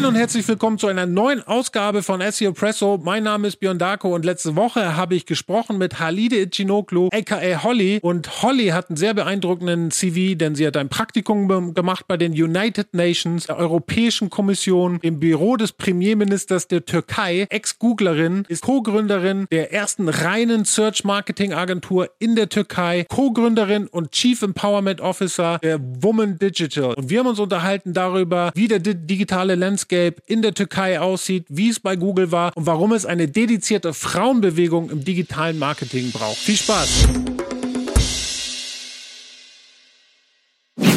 Moin und herzlich willkommen zu einer neuen Ausgabe von SEO Presso. Mein Name ist Björn Darko und letzte Woche habe ich gesprochen mit Halide Ichinoglu, aka Holly. Und Holly hat einen sehr beeindruckenden CV, denn sie hat ein Praktikum gemacht bei den United Nations, der Europäischen Kommission, im Büro des Premierministers der Türkei, Ex-Googlerin, ist Co-Gründerin der ersten reinen Search-Marketing-Agentur in der Türkei, Co-Gründerin und Chief Empowerment Officer der Woman Digital. Und wir haben uns unterhalten darüber, wie der digitale Land Landscape in der Türkei aussieht, wie es bei Google war und warum es eine dedizierte Frauenbewegung im digitalen Marketing braucht. Viel Spaß!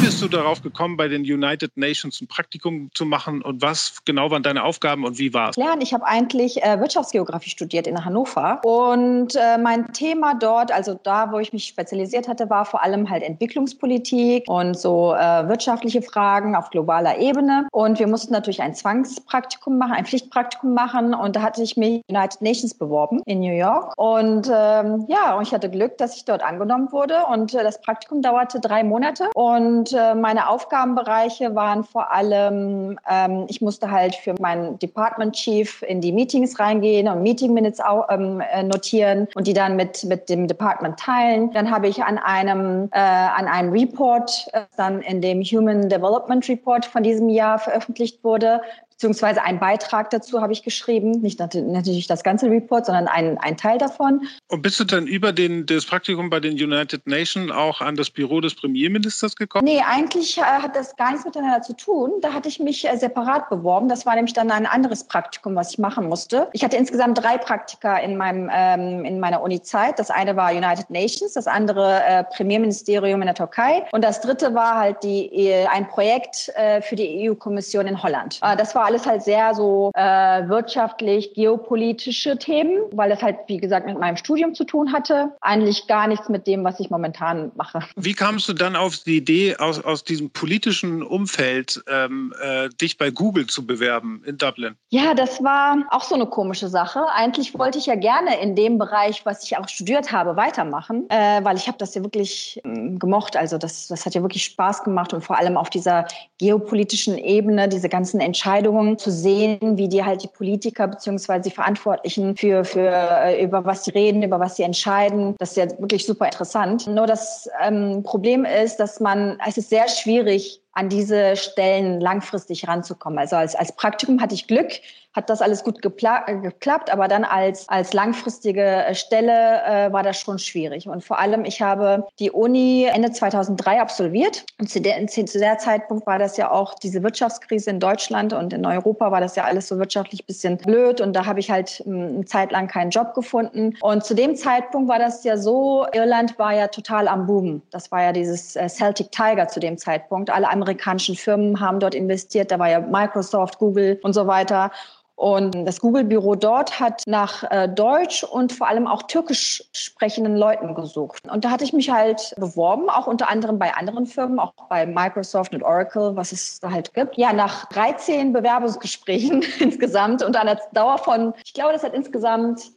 Bist du darauf gekommen, bei den United Nations ein Praktikum zu machen? Und was genau waren deine Aufgaben und wie war es? Lernen, ich habe eigentlich äh, Wirtschaftsgeografie studiert in Hannover. Und äh, mein Thema dort, also da, wo ich mich spezialisiert hatte, war vor allem halt Entwicklungspolitik und so äh, wirtschaftliche Fragen auf globaler Ebene. Und wir mussten natürlich ein Zwangspraktikum machen, ein Pflichtpraktikum machen. Und da hatte ich mich United Nations beworben in New York. Und ähm, ja, und ich hatte Glück, dass ich dort angenommen wurde. Und äh, das Praktikum dauerte drei Monate. Und meine Aufgabenbereiche waren vor allem, ähm, ich musste halt für meinen Department Chief in die Meetings reingehen und Meeting Minutes ähm, äh, notieren und die dann mit, mit dem Department teilen. Dann habe ich an einem, äh, an einem Report, äh, dann in dem Human Development Report von diesem Jahr veröffentlicht wurde, beziehungsweise einen Beitrag dazu habe ich geschrieben. Nicht natürlich das ganze Report, sondern einen, einen Teil davon. Und bist du dann über den, das Praktikum bei den United Nations auch an das Büro des Premierministers gekommen? Nee, eigentlich äh, hat das gar nichts miteinander zu tun. Da hatte ich mich äh, separat beworben. Das war nämlich dann ein anderes Praktikum, was ich machen musste. Ich hatte insgesamt drei Praktika in, meinem, ähm, in meiner Uni-Zeit. Das eine war United Nations, das andere äh, Premierministerium in der Türkei und das dritte war halt die, äh, ein Projekt äh, für die EU-Kommission in Holland. Äh, das war alles halt sehr so äh, wirtschaftlich, geopolitische Themen, weil das halt, wie gesagt, mit meinem Studium zu tun hatte. Eigentlich gar nichts mit dem, was ich momentan mache. Wie kamst du dann auf die Idee, aus, aus diesem politischen Umfeld ähm, äh, dich bei Google zu bewerben in Dublin? Ja, das war auch so eine komische Sache. Eigentlich wollte ich ja gerne in dem Bereich, was ich auch studiert habe, weitermachen, äh, weil ich habe das ja wirklich äh, gemocht. Also das, das hat ja wirklich Spaß gemacht und vor allem auf dieser geopolitischen Ebene, diese ganzen Entscheidungen, Entscheidungen zu sehen, wie die halt die Politiker bzw. die Verantwortlichen für, für äh, über was sie reden, über was sie entscheiden. Das ist ja wirklich super interessant. Nur das ähm, Problem ist, dass man, es ist sehr schwierig, an diese Stellen langfristig ranzukommen. Also als, als Praktikum hatte ich Glück, hat das alles gut äh, geklappt, aber dann als, als langfristige äh, Stelle äh, war das schon schwierig. Und vor allem, ich habe die Uni Ende 2003 absolviert und zu der, zu der Zeitpunkt war das ja auch diese Wirtschaftskrise in Deutschland und in Europa war das ja alles so wirtschaftlich bisschen blöd und da habe ich halt hm, eine Zeit lang keinen Job gefunden. Und zu dem Zeitpunkt war das ja so, Irland war ja total am Boom. Das war ja dieses äh, Celtic Tiger zu dem Zeitpunkt. Alle amerikanischen Firmen haben dort investiert. Da war ja Microsoft, Google und so weiter. Und das Google-Büro dort hat nach äh, Deutsch und vor allem auch Türkisch sprechenden Leuten gesucht. Und da hatte ich mich halt beworben, auch unter anderem bei anderen Firmen, auch bei Microsoft und Oracle, was es da halt gibt. Ja, nach 13 Bewerbungsgesprächen insgesamt und einer Dauer von, ich glaube, das hat insgesamt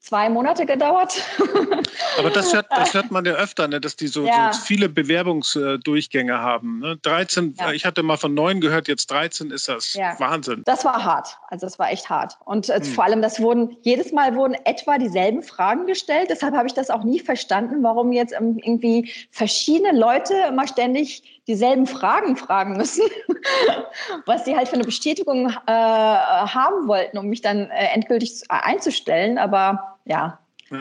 zwei Monate gedauert. Aber das hört, das hört man ja öfter, ne, dass die so, ja. so viele Bewerbungsdurchgänge haben. Ne? 13, ja. ich hatte mal von neun gehört, jetzt 13 ist das ja. Wahnsinn. Das war hart. Also das war echt hart. Und äh, hm. vor allem, das wurden, jedes Mal wurden etwa dieselben Fragen gestellt. Deshalb habe ich das auch nie verstanden, warum jetzt irgendwie verschiedene Leute immer ständig dieselben Fragen fragen müssen, was sie halt für eine Bestätigung äh, haben wollten, um mich dann äh, endgültig einzustellen. Aber ja, ja.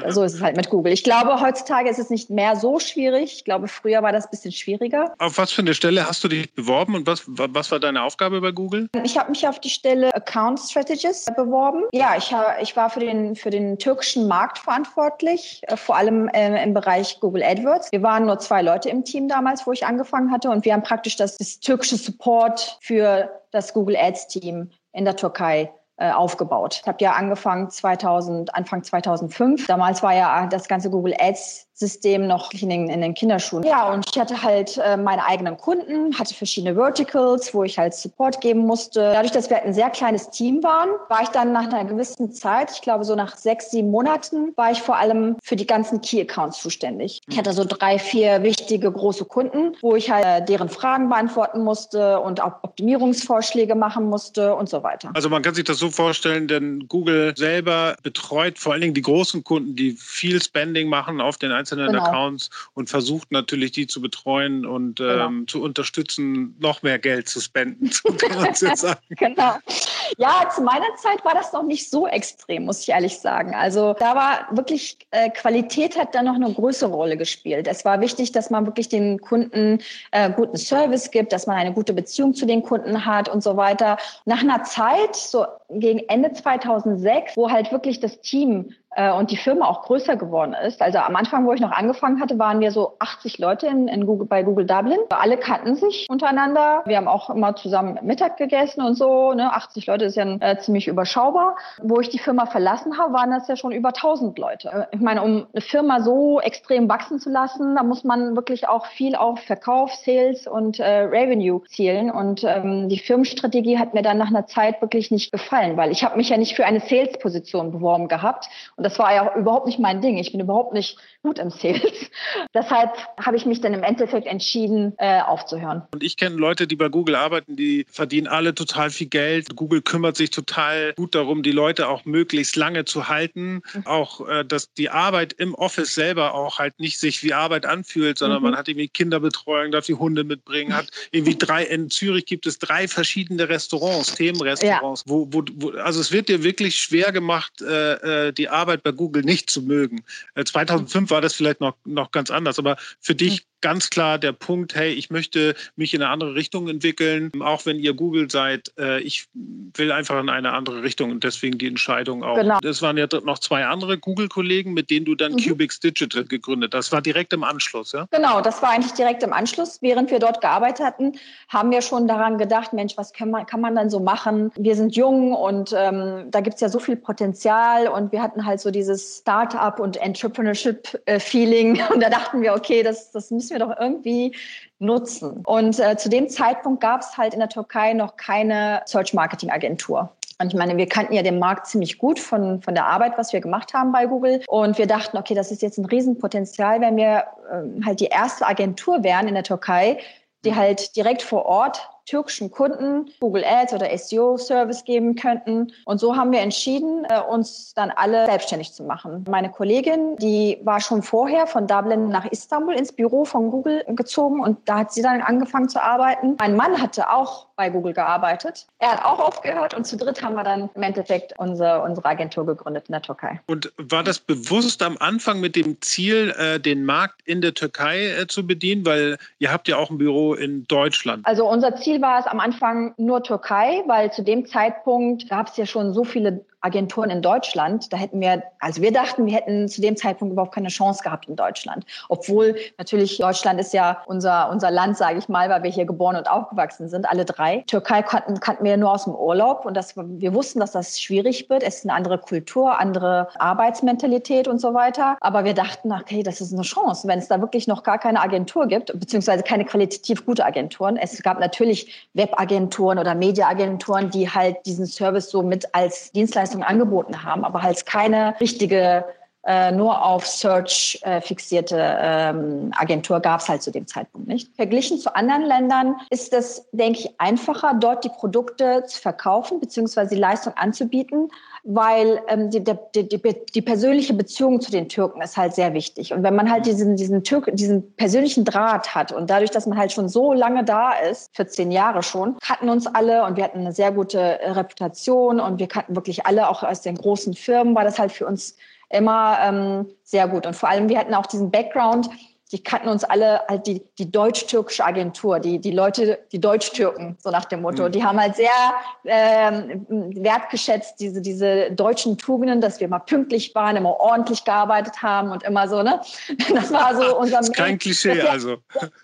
So ist es halt mit Google. Ich glaube, heutzutage ist es nicht mehr so schwierig. Ich glaube, früher war das ein bisschen schwieriger. Auf was für eine Stelle hast du dich beworben und was, was war deine Aufgabe bei Google? Ich habe mich auf die Stelle Account Strategist beworben. Ja, ich, ich war für den, für den türkischen Markt verantwortlich, äh, vor allem äh, im Bereich Google AdWords. Wir waren nur zwei Leute im Team damals, wo ich angefangen hatte und wir haben praktisch das, das türkische Support für das Google Ads Team in der Türkei aufgebaut. Ich habe ja angefangen 2000, Anfang 2005. Damals war ja das ganze Google Ads System noch in den, in den Kinderschuhen. Ja, und ich hatte halt äh, meine eigenen Kunden, hatte verschiedene Verticals, wo ich halt Support geben musste. Dadurch, dass wir halt ein sehr kleines Team waren, war ich dann nach einer gewissen Zeit, ich glaube so nach sechs, sieben Monaten, war ich vor allem für die ganzen Key Accounts zuständig. Ich hatte so drei, vier wichtige große Kunden, wo ich halt äh, deren Fragen beantworten musste und auch Optimierungsvorschläge machen musste und so weiter. Also man kann sich das so vorstellen, denn Google selber betreut vor allen Dingen die großen Kunden, die viel Spending machen auf den einzelnen einzelnen genau. Accounts und versucht natürlich, die zu betreuen und genau. ähm, zu unterstützen, noch mehr Geld zu spenden, so kann man es jetzt sagen. genau. Ja, zu meiner Zeit war das noch nicht so extrem, muss ich ehrlich sagen. Also da war wirklich, äh, Qualität hat da noch eine größere Rolle gespielt. Es war wichtig, dass man wirklich den Kunden äh, guten Service gibt, dass man eine gute Beziehung zu den Kunden hat und so weiter. Nach einer Zeit, so gegen Ende 2006, wo halt wirklich das Team äh, und die Firma auch größer geworden ist. Also am Anfang, wo ich noch angefangen hatte, waren wir so 80 Leute in, in Google, bei Google Dublin. Alle kannten sich untereinander. Wir haben auch immer zusammen Mittag gegessen und so. Ne? 80 Leute ist ja äh, ziemlich überschaubar. Wo ich die Firma verlassen habe, waren das ja schon über 1000 Leute. Äh, ich meine, um eine Firma so extrem wachsen zu lassen, da muss man wirklich auch viel auf Verkauf, Sales und äh, Revenue zielen. Und ähm, die Firmenstrategie hat mir dann nach einer Zeit wirklich nicht gefallen, weil ich habe mich ja nicht für eine Sales-Position beworben gehabt. Und das war ja überhaupt nicht mein Ding. Ich bin überhaupt nicht gut im Sales. Deshalb habe ich mich dann im Endeffekt entschieden, äh, aufzuhören. Und ich kenne Leute, die bei Google arbeiten, die verdienen alle total viel Geld. Google kümmert sich total gut darum, die Leute auch möglichst lange zu halten. Mhm. Auch, äh, dass die Arbeit im Office selber auch halt nicht sich wie Arbeit anfühlt, sondern mhm. man hat irgendwie Kinderbetreuung, darf die Hunde mitbringen, hat irgendwie drei, in Zürich gibt es drei verschiedene Restaurants, Themenrestaurants, ja. wo, wo, also es wird dir wirklich schwer gemacht, äh, äh die Arbeit bei Google nicht zu mögen. 2005 äh, war das vielleicht noch, noch ganz anders, aber für dich ganz klar der Punkt, hey, ich möchte mich in eine andere Richtung entwickeln, auch wenn ihr Google seid, äh, ich will einfach in eine andere Richtung und deswegen die Entscheidung auch. Genau. Das waren ja noch zwei andere Google-Kollegen, mit denen du dann mhm. Cubix Digital gegründet hast. Das war direkt im Anschluss, ja? Genau, das war eigentlich direkt im Anschluss. Während wir dort gearbeitet hatten, haben wir schon daran gedacht, Mensch, was kann man, kann man dann so machen? Wir sind jung und ähm, da gibt es ja so viel Potenzial und wir hatten halt so dieses Start-up und Entrepreneurship-Feeling und da dachten wir, okay, das, das müssen müssen wir doch irgendwie nutzen. Und äh, zu dem Zeitpunkt gab es halt in der Türkei noch keine Search-Marketing-Agentur. Und ich meine, wir kannten ja den Markt ziemlich gut von, von der Arbeit, was wir gemacht haben bei Google. Und wir dachten, okay, das ist jetzt ein Riesenpotenzial, wenn wir äh, halt die erste Agentur wären in der Türkei, die halt direkt vor Ort türkischen Kunden Google Ads oder SEO-Service geben könnten. Und so haben wir entschieden, äh, uns dann alle selbstständig zu machen. Meine Kollegin, die war schon vorher von Dublin nach Istanbul ins Büro von Google gezogen und da hat sie dann angefangen zu arbeiten. Mein Mann hatte auch bei Google gearbeitet. Er hat auch aufgehört und zu dritt haben wir dann im Endeffekt unsere, unsere Agentur gegründet in der Türkei. Und war das bewusst am Anfang mit dem Ziel, äh, den Markt in der Türkei äh, zu bedienen? Weil ihr habt ja auch ein Büro in Deutschland. Also unser Ziel war es am Anfang nur Türkei, weil zu dem Zeitpunkt gab es ja schon so viele Agenturen in Deutschland. Da hätten wir, also wir dachten, wir hätten zu dem Zeitpunkt überhaupt keine Chance gehabt in Deutschland. Obwohl natürlich Deutschland ist ja unser, unser Land, sage ich mal, weil wir hier geboren und aufgewachsen sind, alle drei. Türkei kannten, kannten wir nur aus dem Urlaub und das, wir wussten, dass das schwierig wird. Es ist eine andere Kultur, andere Arbeitsmentalität und so weiter. Aber wir dachten, okay, das ist eine Chance, wenn es da wirklich noch gar keine Agentur gibt, beziehungsweise keine qualitativ gute Agenturen. Es gab natürlich Webagenturen oder Mediaagenturen, die halt diesen Service so mit als Dienstleister Dienstleistungen angeboten haben, aber halt keine richtige äh, nur auf Search äh, fixierte ähm, Agentur gab es halt zu dem Zeitpunkt nicht. Verglichen zu anderen Ländern ist es, denke ich, einfacher, dort die Produkte zu verkaufen bzw. die Leistung anzubieten, weil ähm, die, die, die, die, persönliche Beziehung zu den Türken ist halt sehr wichtig. Und wenn man halt diesen, diesen, Türk, diesen persönlichen Draht hat und dadurch, dass man halt schon so lange da ist, 14 Jahre schon, kannten uns alle und wir hatten eine sehr gute Reputation und wir kannten wirklich alle, auch aus den großen Firmen, war das halt für uns immer ähm, sehr gut. Und vor allem, wir hatten auch diesen Background, die kannten uns alle halt die, die deutsch-türkische Agentur, die, die Leute, die Deutsch-Türken, so nach dem Motto. Mhm. Die haben halt sehr ähm, wertgeschätzt, diese, diese deutschen Tugenden, dass wir immer pünktlich waren, immer ordentlich gearbeitet haben und immer so, ne? Das war so unser das ist Kein Klischee, das, also.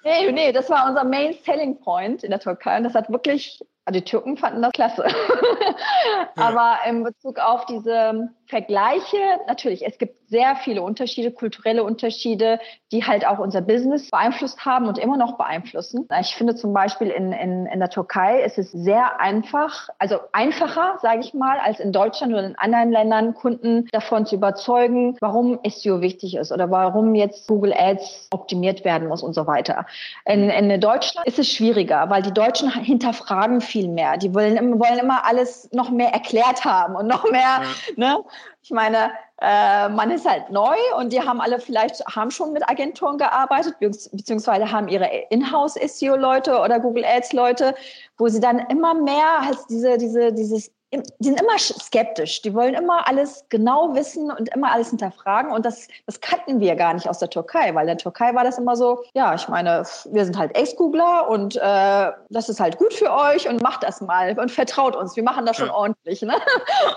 Nee, nee, das war unser Main Selling Point in der Türkei. Und das hat wirklich die Türken fanden das klasse. Aber in Bezug auf diese Vergleiche, natürlich, es gibt sehr viele Unterschiede, kulturelle Unterschiede, die halt auch unser Business beeinflusst haben und immer noch beeinflussen. Ich finde zum Beispiel in, in, in der Türkei ist es sehr einfach, also einfacher, sage ich mal, als in Deutschland oder in anderen Ländern, Kunden davon zu überzeugen, warum SEO wichtig ist oder warum jetzt Google Ads optimiert werden muss und so weiter. In, in Deutschland ist es schwieriger, weil die Deutschen hinterfragen viel mehr. Die wollen, wollen immer alles noch mehr erklärt haben und noch mehr, ja. ne? Ich meine, äh, man ist halt neu und die haben alle vielleicht haben schon mit Agenturen gearbeitet, beziehungsweise haben ihre Inhouse-SEO-Leute oder Google Ads-Leute, wo sie dann immer mehr als diese, diese, dieses die sind immer skeptisch. Die wollen immer alles genau wissen und immer alles hinterfragen. Und das, das kannten wir gar nicht aus der Türkei, weil in der Türkei war das immer so, ja, ich meine, wir sind halt Ex-Googler und äh, das ist halt gut für euch und macht das mal und vertraut uns. Wir machen das schon ja. ordentlich. Ne?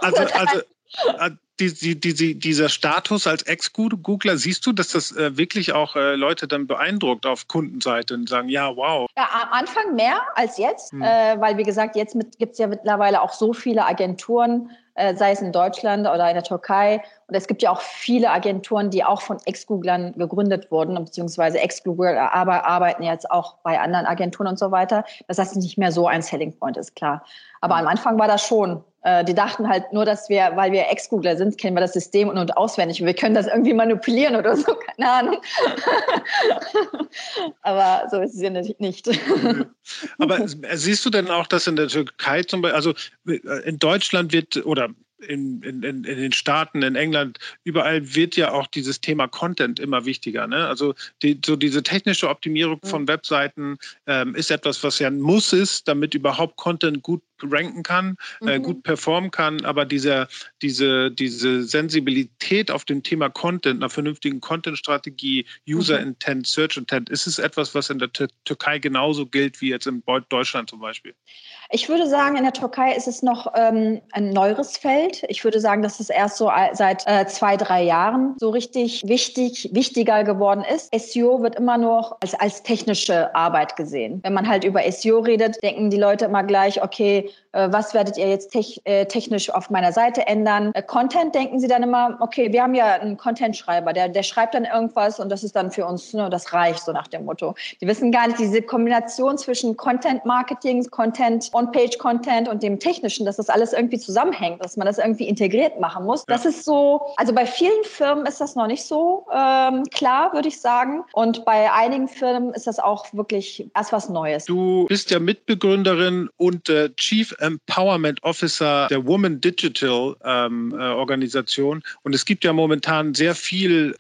Also, also, die, die, die, dieser Status als Ex-Googler, siehst du, dass das äh, wirklich auch äh, Leute dann beeindruckt auf Kundenseite und sagen, ja, wow. Ja, am Anfang mehr als jetzt, hm. äh, weil wie gesagt, jetzt gibt es ja mittlerweile auch so viele Agenturen, äh, sei es in Deutschland oder in der Türkei. Und es gibt ja auch viele Agenturen, die auch von Ex-Googlern gegründet wurden, beziehungsweise Ex-Googler aber arbeiten jetzt auch bei anderen Agenturen und so weiter. Das heißt, nicht mehr so ein Selling Point ist klar. Aber hm. am Anfang war das schon äh, die dachten halt nur, dass wir, weil wir Ex-Googler sind, kennen wir das System und, und auswendig. Und wir können das irgendwie manipulieren oder so, keine Ahnung. Aber so ist es ja nicht. Aber siehst du denn auch, dass in der Türkei zum Beispiel, also in Deutschland wird oder in, in, in, den Staaten, in England, überall wird ja auch dieses Thema Content immer wichtiger. Ne? Also die, so diese technische Optimierung von Webseiten ähm, ist etwas, was ja ein Muss ist, damit überhaupt Content gut ranken kann, äh, mhm. äh, gut performen kann, aber diese, diese, diese Sensibilität auf dem Thema Content, einer vernünftigen Content-Strategie, User-Intent, mhm. Search-Intent, ist es etwas, was in der Türkei genauso gilt wie jetzt in Deutschland zum Beispiel? Ich würde sagen, in der Türkei ist es noch ähm, ein neueres Feld. Ich würde sagen, dass es erst so seit äh, zwei, drei Jahren so richtig wichtig, wichtiger geworden ist. SEO wird immer nur als, als technische Arbeit gesehen. Wenn man halt über SEO redet, denken die Leute immer gleich, okay, äh, was werdet ihr jetzt tech, äh, technisch auf meiner Seite ändern? Äh, Content denken sie dann immer, okay, wir haben ja einen Content-Schreiber, der, der schreibt dann irgendwas und das ist dann für uns, ne, das reicht, so nach dem Motto. Die wissen gar nicht, diese Kombination zwischen Content-Marketing, Content On-Page-Content und dem Technischen, dass das alles irgendwie zusammenhängt, dass man das irgendwie integriert machen muss. Ja. Das ist so, also bei vielen Firmen ist das noch nicht so ähm, klar, würde ich sagen. Und bei einigen Firmen ist das auch wirklich erst was Neues. Du bist ja Mitbegründerin und äh, Chief Empowerment Officer der Woman Digital ähm, äh, Organisation. Und es gibt ja momentan sehr viel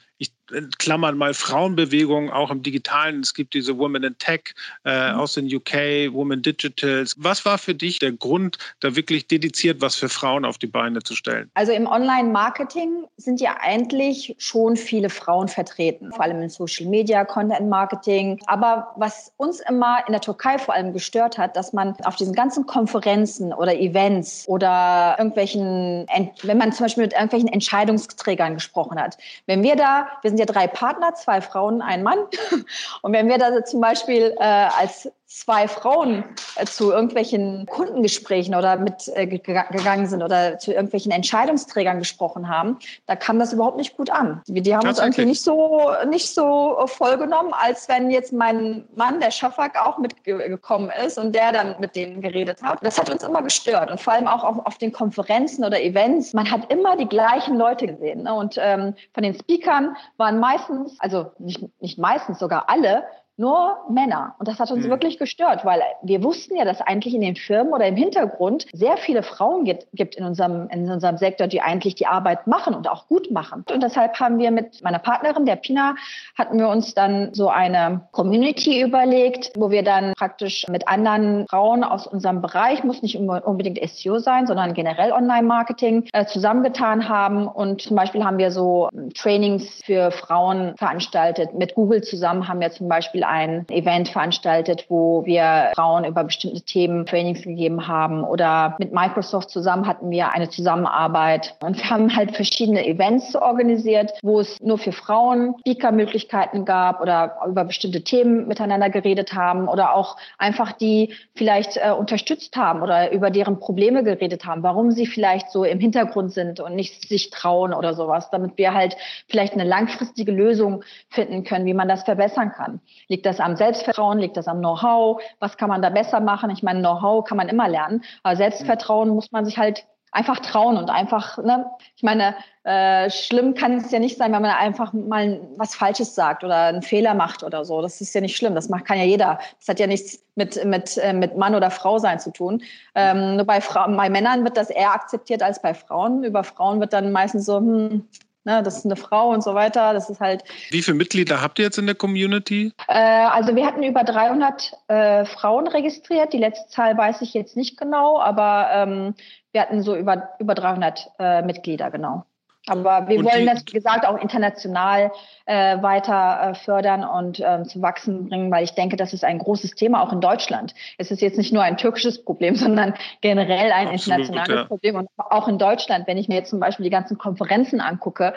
ich klammern mal Frauenbewegungen auch im Digitalen. Es gibt diese Women in Tech äh, mhm. aus den UK, Women Digitals. Was war für dich der Grund, da wirklich dediziert was für Frauen auf die Beine zu stellen? Also im Online-Marketing sind ja eigentlich schon viele Frauen vertreten, vor allem in Social Media, Content Marketing. Aber was uns immer in der Türkei vor allem gestört hat, dass man auf diesen ganzen Konferenzen oder Events oder irgendwelchen, wenn man zum Beispiel mit irgendwelchen Entscheidungsträgern gesprochen hat, wenn wir da, wir sind sind ja drei Partner, zwei Frauen, ein Mann. Und wenn wir da zum Beispiel äh, als zwei Frauen äh, zu irgendwelchen Kundengesprächen oder mit äh, sind oder zu irgendwelchen Entscheidungsträgern gesprochen haben, da kam das überhaupt nicht gut an. Die, die haben uns irgendwie nicht so nicht so voll genommen, als wenn jetzt mein Mann, der Schafak, auch mitgekommen ist und der dann mit denen geredet hat. Das hat uns immer gestört und vor allem auch auf, auf den Konferenzen oder Events. Man hat immer die gleichen Leute gesehen ne? und ähm, von den Speakern waren meistens, also nicht, nicht meistens, sogar alle nur Männer. Und das hat uns mhm. wirklich gestört, weil wir wussten ja, dass eigentlich in den Firmen oder im Hintergrund sehr viele Frauen gibt, gibt in, unserem, in unserem Sektor, die eigentlich die Arbeit machen und auch gut machen. Und deshalb haben wir mit meiner Partnerin, der Pina, hatten wir uns dann so eine Community überlegt, wo wir dann praktisch mit anderen Frauen aus unserem Bereich, muss nicht unbedingt SEO sein, sondern generell Online-Marketing, äh, zusammengetan haben. Und zum Beispiel haben wir so ähm, Trainings für Frauen veranstaltet. Mit Google zusammen haben wir zum Beispiel ein Event veranstaltet, wo wir Frauen über bestimmte Themen Trainings gegeben haben. Oder mit Microsoft zusammen hatten wir eine Zusammenarbeit. Und wir haben halt verschiedene Events organisiert, wo es nur für Frauen Speaker-Möglichkeiten gab oder über bestimmte Themen miteinander geredet haben oder auch einfach die vielleicht äh, unterstützt haben oder über deren Probleme geredet haben, warum sie vielleicht so im Hintergrund sind und nicht sich trauen oder sowas, damit wir halt vielleicht eine langfristige Lösung finden können, wie man das verbessern kann. Liegt das am Selbstvertrauen? Liegt das am Know-how? Was kann man da besser machen? Ich meine, Know-how kann man immer lernen, aber Selbstvertrauen muss man sich halt einfach trauen und einfach, ne, ich meine, äh, schlimm kann es ja nicht sein, wenn man einfach mal was Falsches sagt oder einen Fehler macht oder so. Das ist ja nicht schlimm. Das macht, kann ja jeder. Das hat ja nichts mit, mit, äh, mit Mann oder Frau sein zu tun. Ähm, nur bei, Frauen, bei Männern wird das eher akzeptiert als bei Frauen. Über Frauen wird dann meistens so, hm, ne, das ist eine Frau und so weiter. Das ist halt. Wie viele Mitglieder habt ihr jetzt in der Community? Äh, also wir hatten über 300 äh, Frauen registriert. Die letzte Zahl weiß ich jetzt nicht genau, aber ähm, wir hatten so über, über 300 äh, Mitglieder, genau. Aber wir und wollen das, wie gesagt, auch international äh, weiter äh, fördern und ähm, zu wachsen bringen, weil ich denke, das ist ein großes Thema auch in Deutschland. Es ist jetzt nicht nur ein türkisches Problem, sondern generell ein Absolut, internationales ja. Problem. Und auch in Deutschland, wenn ich mir jetzt zum Beispiel die ganzen Konferenzen angucke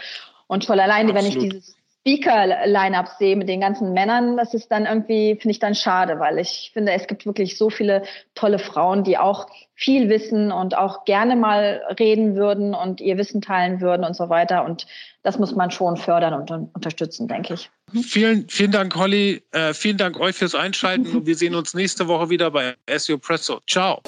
und schon alleine, Absolut. wenn ich dieses Speaker-Line-Up sehe mit den ganzen Männern, das ist dann irgendwie, finde ich dann schade, weil ich finde, es gibt wirklich so viele tolle Frauen, die auch viel wissen und auch gerne mal reden würden und ihr Wissen teilen würden und so weiter. Und das muss man schon fördern und unterstützen, denke ich. Vielen, vielen Dank, Holly. Äh, vielen Dank euch fürs Einschalten und wir sehen uns nächste Woche wieder bei SEO Presso. Ciao.